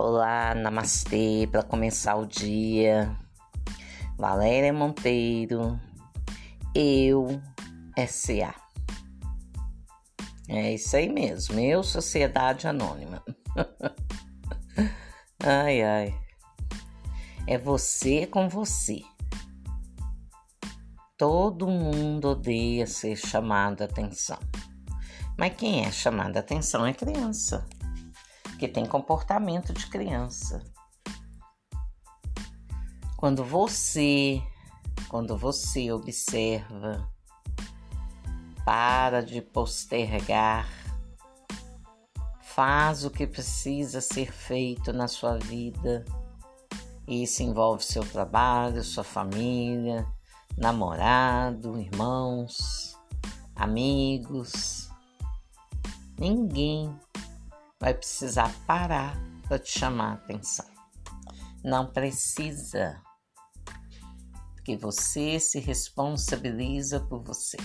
Olá, namastê, para começar o dia. Valéria Monteiro, eu, SA. É isso aí mesmo, eu, Sociedade Anônima. ai, ai. É você com você. Todo mundo odeia ser chamado a atenção. Mas quem é chamado a atenção é criança que tem comportamento de criança. Quando você, quando você observa, para de postergar, faz o que precisa ser feito na sua vida. Isso envolve seu trabalho, sua família, namorado, irmãos, amigos. Ninguém vai precisar parar para te chamar a atenção. Não precisa, porque você se responsabiliza por você.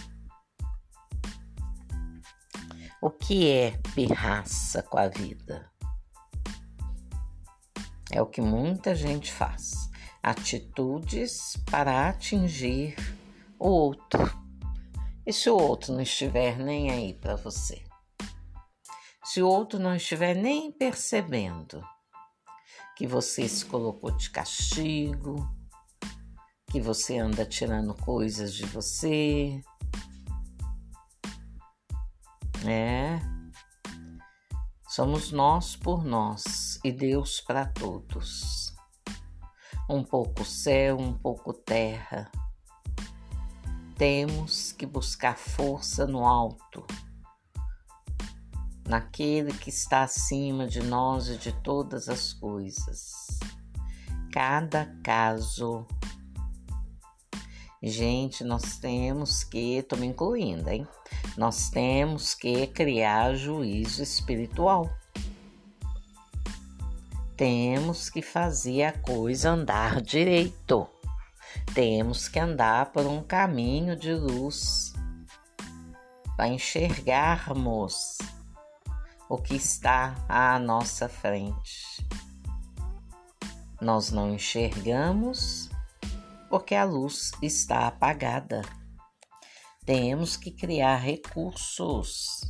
O que é pirraça com a vida? É o que muita gente faz. Atitudes para atingir o outro. E se o outro não estiver nem aí para você? Se o outro não estiver nem percebendo que você se colocou de castigo, que você anda tirando coisas de você. É. Somos nós por nós e Deus para todos. Um pouco céu, um pouco terra. Temos que buscar força no alto naquele que está acima de nós e de todas as coisas. Cada caso. Gente, nós temos que, estou me incluindo, hein? Nós temos que criar juízo espiritual. Temos que fazer a coisa andar direito. Temos que andar por um caminho de luz para enxergarmos o que está à nossa frente. Nós não enxergamos porque a luz está apagada. Temos que criar recursos,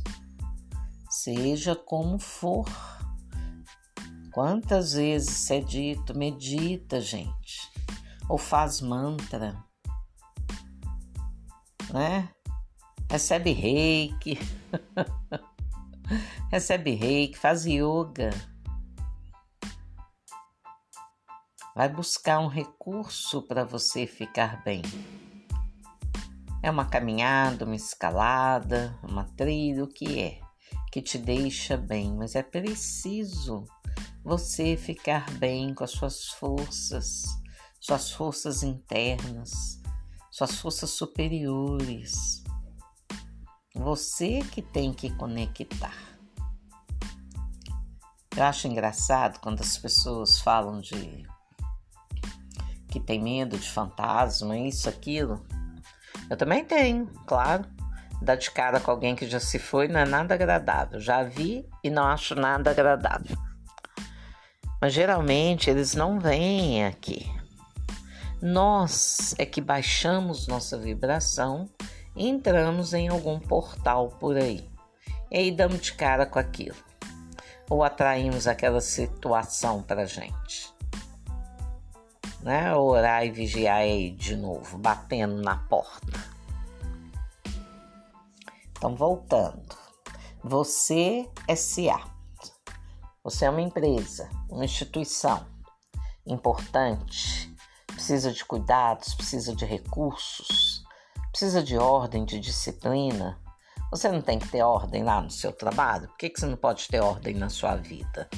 seja como for. Quantas vezes é dito, medita, gente, ou faz mantra, né? Recebe reiki. recebe reiki, faz yoga. Vai buscar um recurso para você ficar bem. É uma caminhada, uma escalada, uma trilha, o que é que te deixa bem, mas é preciso você ficar bem com as suas forças, suas forças internas, suas forças superiores. Você que tem que conectar. Eu acho engraçado quando as pessoas falam de que tem medo de fantasma, isso, aquilo. Eu também tenho, claro. Dar de cara com alguém que já se foi não é nada agradável. Já vi e não acho nada agradável. Mas geralmente eles não vêm aqui. Nós é que baixamos nossa vibração entramos em algum portal por aí. E aí damos de cara com aquilo. Ou atraímos aquela situação para gente. Né? Orar e vigiar aí de novo, batendo na porta. Então, voltando. Você é SA. Você é uma empresa, uma instituição importante, precisa de cuidados, precisa de recursos precisa de ordem, de disciplina. Você não tem que ter ordem lá no seu trabalho? Por que, que você não pode ter ordem na sua vida?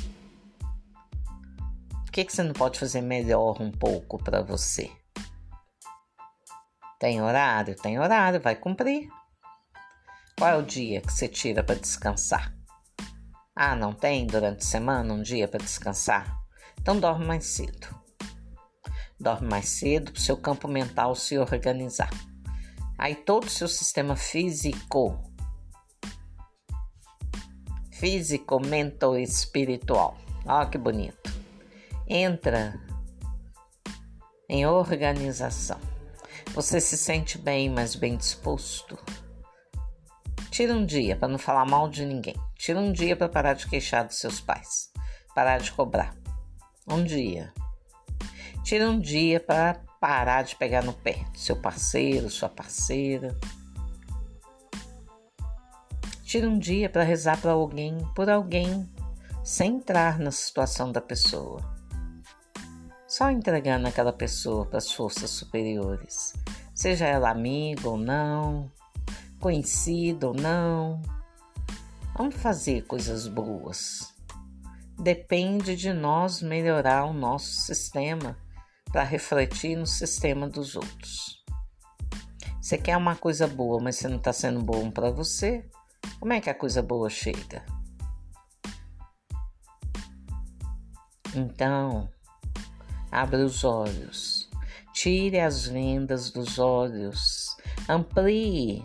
Por que, que você não pode fazer melhor um pouco para você? Tem horário? Tem horário, vai cumprir. Qual é o dia que você tira para descansar? Ah, não tem durante a semana um dia para descansar? Então dorme mais cedo. Dorme mais cedo para o seu campo mental se organizar. Aí todo o seu sistema físico, físico, mental e espiritual. Olha que bonito. entra em organização. Você se sente bem, mas bem disposto. Tira um dia para não falar mal de ninguém. Tira um dia para parar de queixar dos seus pais. Parar de cobrar. Um dia. Tira um dia para parar de pegar no pé do seu parceiro, sua parceira. Tira um dia para rezar para alguém, por alguém, sem entrar na situação da pessoa. Só entregando aquela pessoa para as forças superiores, seja ela amiga ou não, conhecida ou não. Vamos fazer coisas boas. Depende de nós melhorar o nosso sistema para refletir no sistema dos outros. Você quer uma coisa boa, mas você não está sendo bom para você? Como é que a coisa boa chega? Então, abra os olhos, tire as vendas dos olhos, amplie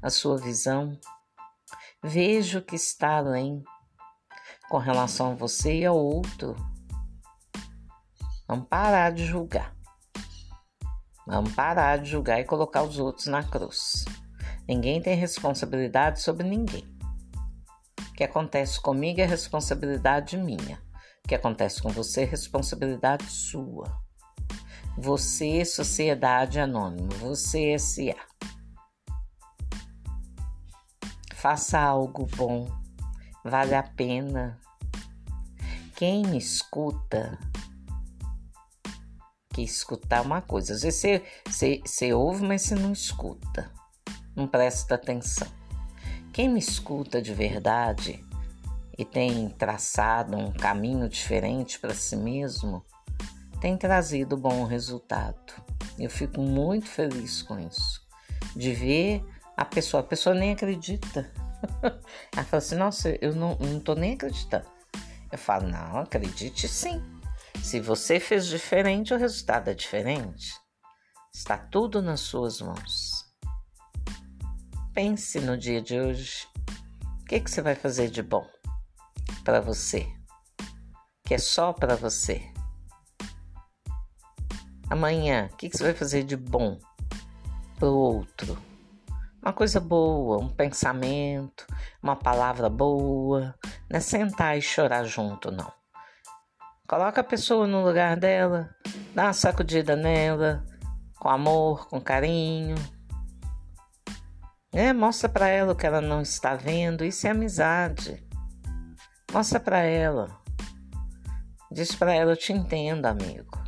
a sua visão, veja o que está além com relação a você e ao outro. Vamos parar de julgar. Vamos parar de julgar e colocar os outros na cruz. Ninguém tem responsabilidade sobre ninguém. O que acontece comigo é responsabilidade minha. O que acontece com você é responsabilidade sua. Você, Sociedade Anônima, você, SA. Faça algo bom, vale a pena. Quem me escuta, que escutar uma coisa. Às vezes você, você, você ouve, mas você não escuta não presta atenção. Quem me escuta de verdade e tem traçado um caminho diferente para si mesmo, tem trazido bom resultado. Eu fico muito feliz com isso, de ver a pessoa. A pessoa nem acredita. Ela fala assim: Nossa, eu não, não tô nem acreditando. Eu falo: Não, acredite sim. Se você fez diferente, o resultado é diferente. Está tudo nas suas mãos. Pense no dia de hoje. O que, que você vai fazer de bom para você? Que é só para você. Amanhã, o que, que você vai fazer de bom para o outro? Uma coisa boa, um pensamento, uma palavra boa. Não é sentar e chorar junto, não. Coloca a pessoa no lugar dela, dá uma sacudida nela, com amor, com carinho é, mostra para ela o que ela não está vendo. Isso é amizade. Mostra para ela. Diz para ela: Eu te entendo, amigo.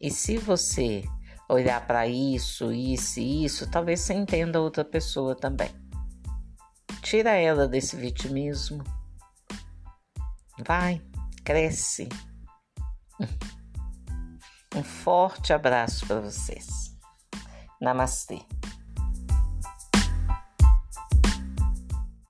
E se você olhar para isso, isso e isso, talvez você entenda outra pessoa também. Tira ela desse vitimismo. Vai, cresce. Um forte abraço para vocês. Namastê.